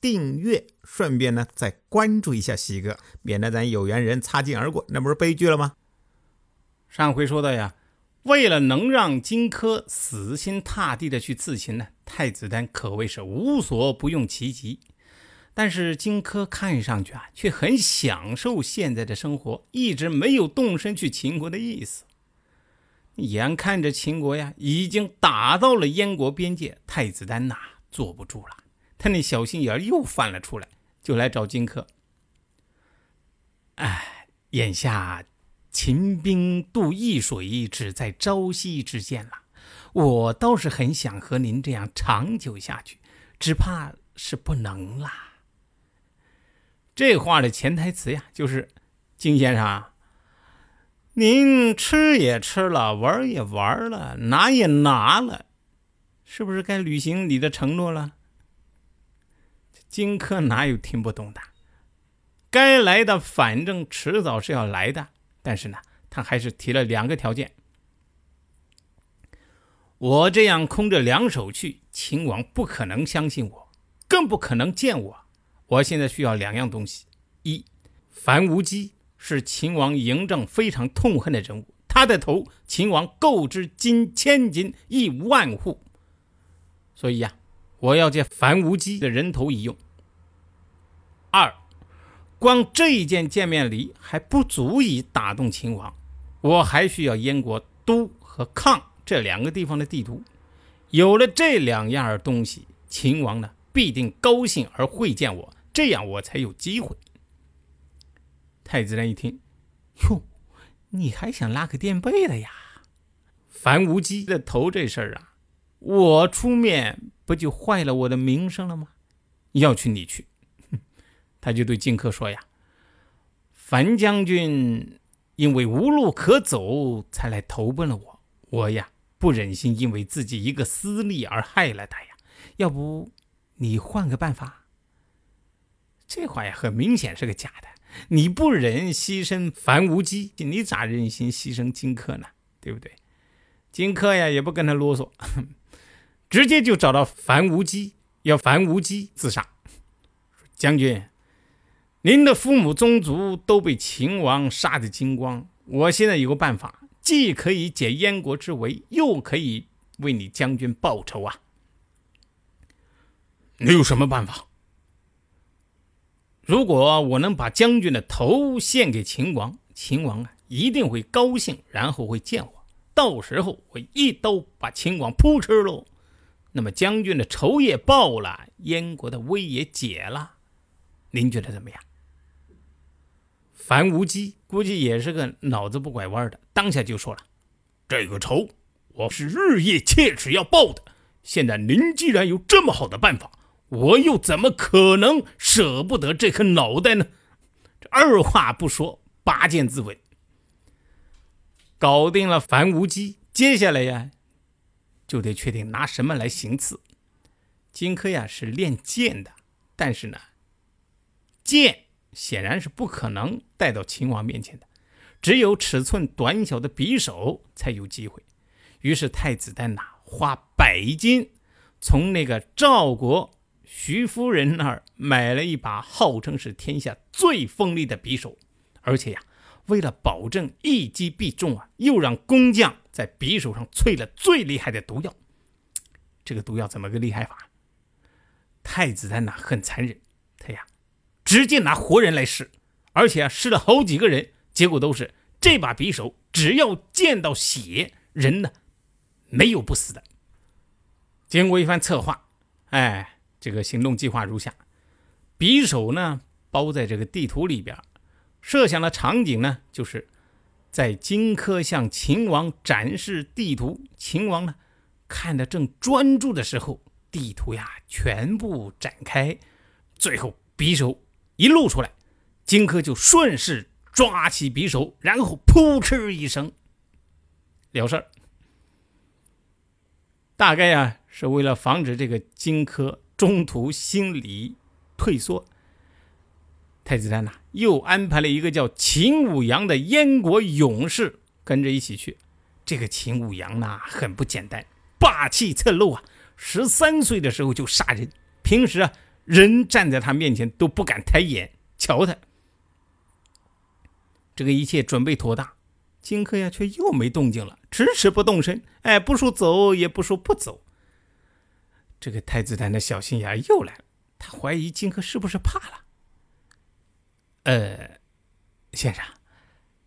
订阅。顺便呢，再关注一下西哥，免得咱有缘人擦肩而过，那不是悲剧了吗？上回说到呀，为了能让荆轲死心塌地的去刺秦呢，太子丹可谓是无所不用其极。但是荆轲看上去啊，却很享受现在的生活，一直没有动身去秦国的意思。眼看着秦国呀，已经打到了燕国边界，太子丹呐，坐不住了，他那小心眼又翻了出来。就来找荆轲。哎，眼下秦兵渡易水，只在朝夕之间了。我倒是很想和您这样长久下去，只怕是不能啦。这话的潜台词呀，就是荆先生，您吃也吃了，玩也玩了，拿也拿了，是不是该履行你的承诺了？荆轲哪有听不懂的？该来的反正迟早是要来的，但是呢，他还是提了两个条件。我这样空着两手去，秦王不可能相信我，更不可能见我。我现在需要两样东西：一，樊无机是秦王嬴政非常痛恨的人物，他的头秦王购之金千金，亿万户。所以呀。我要借樊无机的人头一用。二，光这一件见面礼还不足以打动秦王，我还需要燕国都和抗这两个地方的地图。有了这两样东西，秦王呢必定高兴而会见我，这样我才有机会。太子丹一听，哟，你还想拉个垫背的呀？樊无机的头这事儿啊，我出面。不就坏了我的名声了吗？要去你去，他就对荆轲说呀：“樊将军因为无路可走才来投奔了我，我呀不忍心因为自己一个私利而害了他呀。要不你换个办法？”这话呀很明显是个假的。你不忍牺牲樊无机，你咋忍心牺牲荆轲呢？对不对？荆轲呀也不跟他啰嗦。直接就找到樊无机，要樊无机自杀。将军，您的父母宗族都被秦王杀得精光。我现在有个办法，既可以解燕国之围，又可以为你将军报仇啊！你有什么办法？如果我能把将军的头献给秦王，秦王啊一定会高兴，然后会见我。到时候我一刀把秦王扑吃喽。那么将军的仇也报了，燕国的危也解了，您觉得怎么样？樊无机估计也是个脑子不拐弯的，当下就说了：“这个仇我是日夜切齿要报的。现在您既然有这么好的办法，我又怎么可能舍不得这颗脑袋呢？”这二话不说，拔剑自刎，搞定了樊无机。接下来呀。就得确定拿什么来行刺。荆轲呀是练剑的，但是呢，剑显然是不可能带到秦王面前的，只有尺寸短小的匕首才有机会。于是太子丹呐花百金从那个赵国徐夫人那儿买了一把号称是天下最锋利的匕首，而且呀。为了保证一击必中啊，又让工匠在匕首上淬了最厉害的毒药。这个毒药怎么个厉害法？太子丹呐很残忍，他呀直接拿活人来试，而且啊试了好几个人，结果都是这把匕首只要见到血，人呢没有不死的。经过一番策划，哎，这个行动计划如下：匕首呢包在这个地图里边。设想的场景呢，就是在荆轲向秦王展示地图，秦王呢看得正专注的时候，地图呀全部展开，最后匕首一露出来，荆轲就顺势抓起匕首，然后扑哧一声了事儿。大概呀，是为了防止这个荆轲中途心理退缩，太子丹呐又安排了一个叫秦舞阳的燕国勇士跟着一起去。这个秦舞阳呐很不简单，霸气侧漏啊！十三岁的时候就杀人，平时啊人站在他面前都不敢抬眼瞧他。这个一切准备妥当。荆轲呀，却又没动静了，迟迟不动身。哎，不说走，也不说不走。这个太子丹的小心眼又来了，他怀疑荆轲是不是怕了。呃，先生，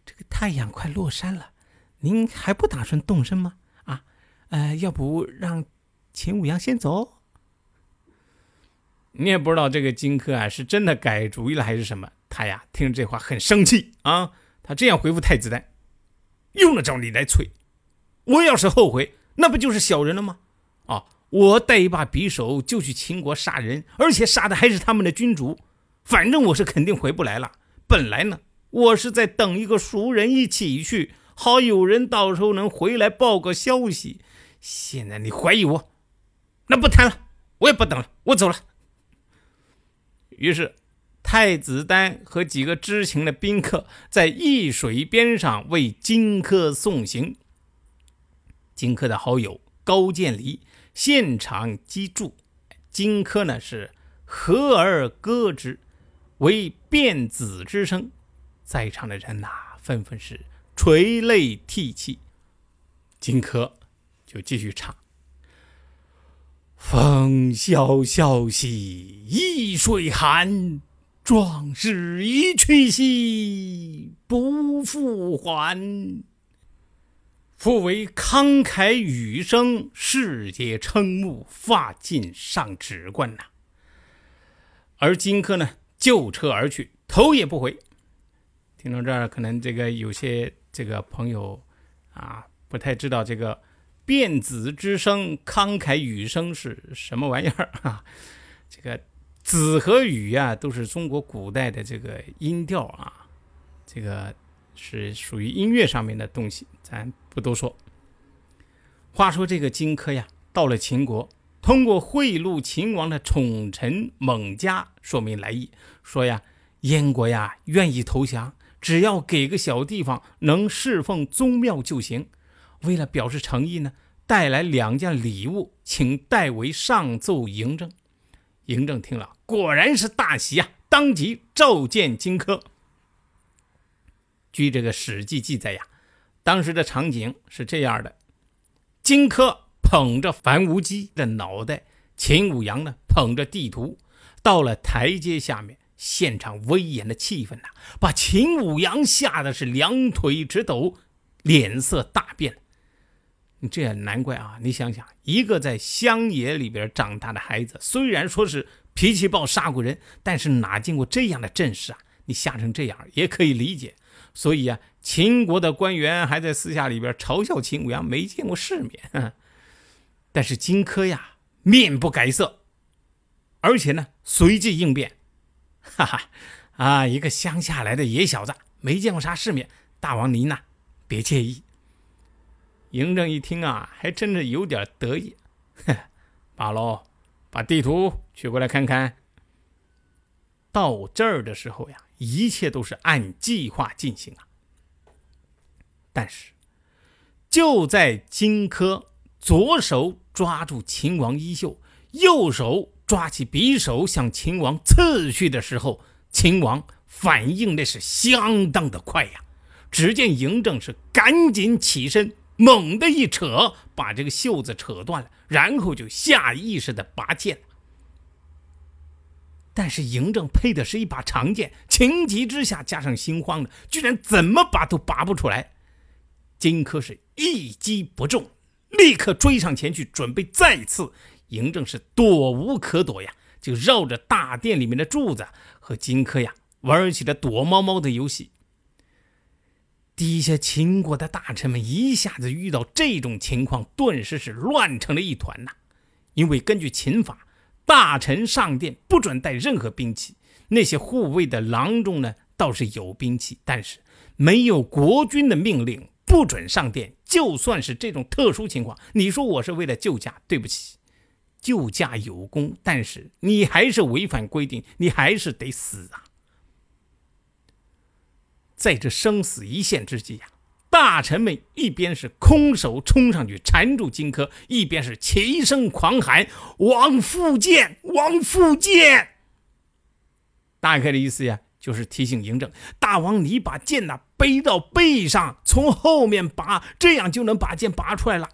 这个太阳快落山了，您还不打算动身吗？啊，呃，要不让秦舞阳先走？你也不知道这个荆轲啊，是真的改主意了还是什么？他呀，听这话很生气啊，他这样回复太子丹。用得着你来催？我要是后悔，那不就是小人了吗？啊，我带一把匕首就去秦国杀人，而且杀的还是他们的君主。反正我是肯定回不来了。本来呢，我是在等一个熟人一起去，好有人到时候能回来报个消息。现在你怀疑我，那不谈了，我也不等了，我走了。于是。太子丹和几个知情的宾客在易水边上为荆轲送行。荆轲的好友高渐离现场击筑，荆轲呢是和而歌之，为变子之声。在场的人呐，纷纷是垂泪涕泣。荆轲就继续唱：“风萧萧兮易水寒。”壮士一去兮不复还，复为慷慨羽声，世皆瞠目，发尽上指冠呐。而荆轲呢，就车而去，头也不回。听到这儿，可能这个有些这个朋友啊，不太知道这个变子之声、慷慨语声是什么玩意儿啊？这个。子和羽呀，都是中国古代的这个音调啊，这个是属于音乐上面的东西，咱不多说。话说这个荆轲呀，到了秦国，通过贿赂秦王的宠臣蒙嘉，说明来意，说呀，燕国呀愿意投降，只要给个小地方能侍奉宗庙就行。为了表示诚意呢，带来两件礼物，请代为上奏嬴政。嬴政听了，果然是大喜啊！当即召见荆轲。据这个《史记》记载呀，当时的场景是这样的：荆轲捧着樊无机的脑袋，秦舞阳呢捧着地图，到了台阶下面，现场威严的气氛呐，把秦舞阳吓得是两腿直抖，脸色大变。你这也难怪啊！你想想，一个在乡野里边长大的孩子，虽然说是脾气暴、杀过人，但是哪见过这样的阵势啊？你吓成这样也可以理解。所以啊，秦国的官员还在私下里边嘲笑秦舞阳没见过世面。但是荆轲呀，面不改色，而且呢，随即应变：“哈哈，啊，一个乡下来的野小子，没见过啥世面，大王您呐，别介意。”嬴政一听啊，还真是有点得意。哼罢喽，把地图取过来看看。到这儿的时候呀，一切都是按计划进行啊。但是，就在荆轲左手抓住秦王衣袖，右手抓起匕首向秦王刺去的时候，秦王反应那是相当的快呀。只见嬴政是赶紧起身。猛地一扯，把这个袖子扯断了，然后就下意识的拔剑。但是嬴政配的是一把长剑，情急之下加上心慌的，居然怎么拔都拔不出来。荆轲是一击不中，立刻追上前去，准备再次。嬴政是躲无可躲呀，就绕着大殿里面的柱子和荆轲呀玩起了躲猫猫的游戏。底下秦国的大臣们一下子遇到这种情况，顿时是乱成了一团呐。因为根据秦法，大臣上殿不准带任何兵器，那些护卫的郎中呢，倒是有兵器，但是没有国君的命令，不准上殿。就算是这种特殊情况，你说我是为了救驾，对不起，救驾有功，但是你还是违反规定，你还是得死啊！在这生死一线之际呀，大臣们一边是空手冲上去缠住荆轲，一边是齐声狂喊：“王复剑，王复剑！”大概的意思呀，就是提醒嬴政大王，你把剑呐背到背上，从后面拔，这样就能把剑拔出来了。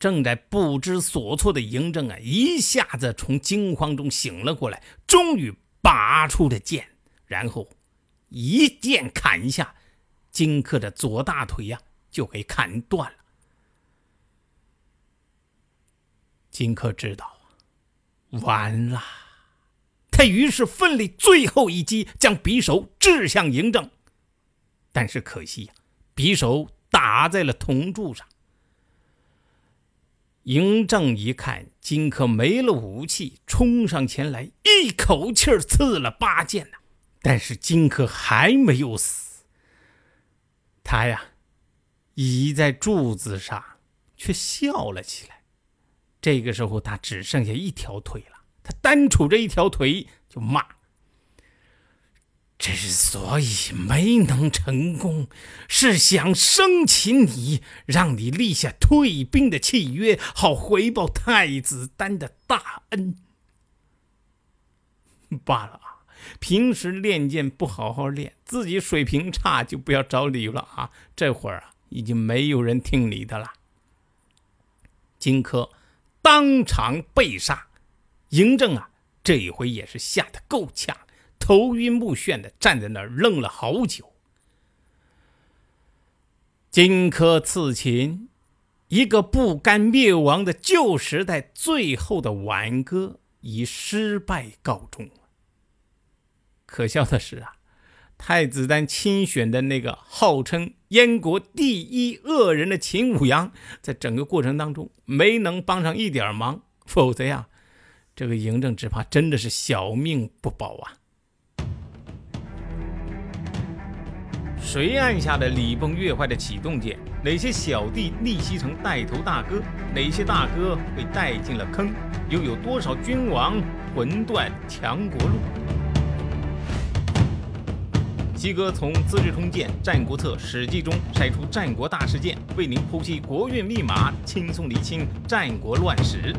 正在不知所措的嬴政啊，一下子从惊慌中醒了过来，终于拔出了剑，然后。一剑砍下，荆轲的左大腿呀就给砍断了。荆轲知道，完了，他于是奋力最后一击，将匕首掷向嬴政。但是可惜呀，匕首打在了铜柱上。嬴政一看荆轲没了武器，冲上前来，一口气儿刺了八剑呐。但是荆轲还没有死，他呀，倚在柱子上，却笑了起来。这个时候，他只剩下一条腿了，他单杵着一条腿就骂：“之所以没能成功，是想生擒你，让你立下退兵的契约，好回报太子丹的大恩。罢了。”平时练剑不好好练，自己水平差就不要找理由了啊！这会儿啊，已经没有人听你的了。荆轲当场被杀，嬴政啊，这一回也是吓得够呛，头晕目眩的站在那儿愣了好久。荆轲刺秦，一个不甘灭亡的旧时代最后的挽歌，以失败告终。可笑的是啊，太子丹亲选的那个号称燕国第一恶人的秦舞阳，在整个过程当中没能帮上一点忙，否则呀，这个嬴政只怕真的是小命不保啊！谁按下的礼崩乐坏的启动键？哪些小弟逆袭成带头大哥？哪些大哥被带进了坑？又有多少君王魂断强国路？西哥从《资治通鉴》《战国策》《史记》中筛出战国大事件，为您剖析国运密码，轻松理清战国乱史。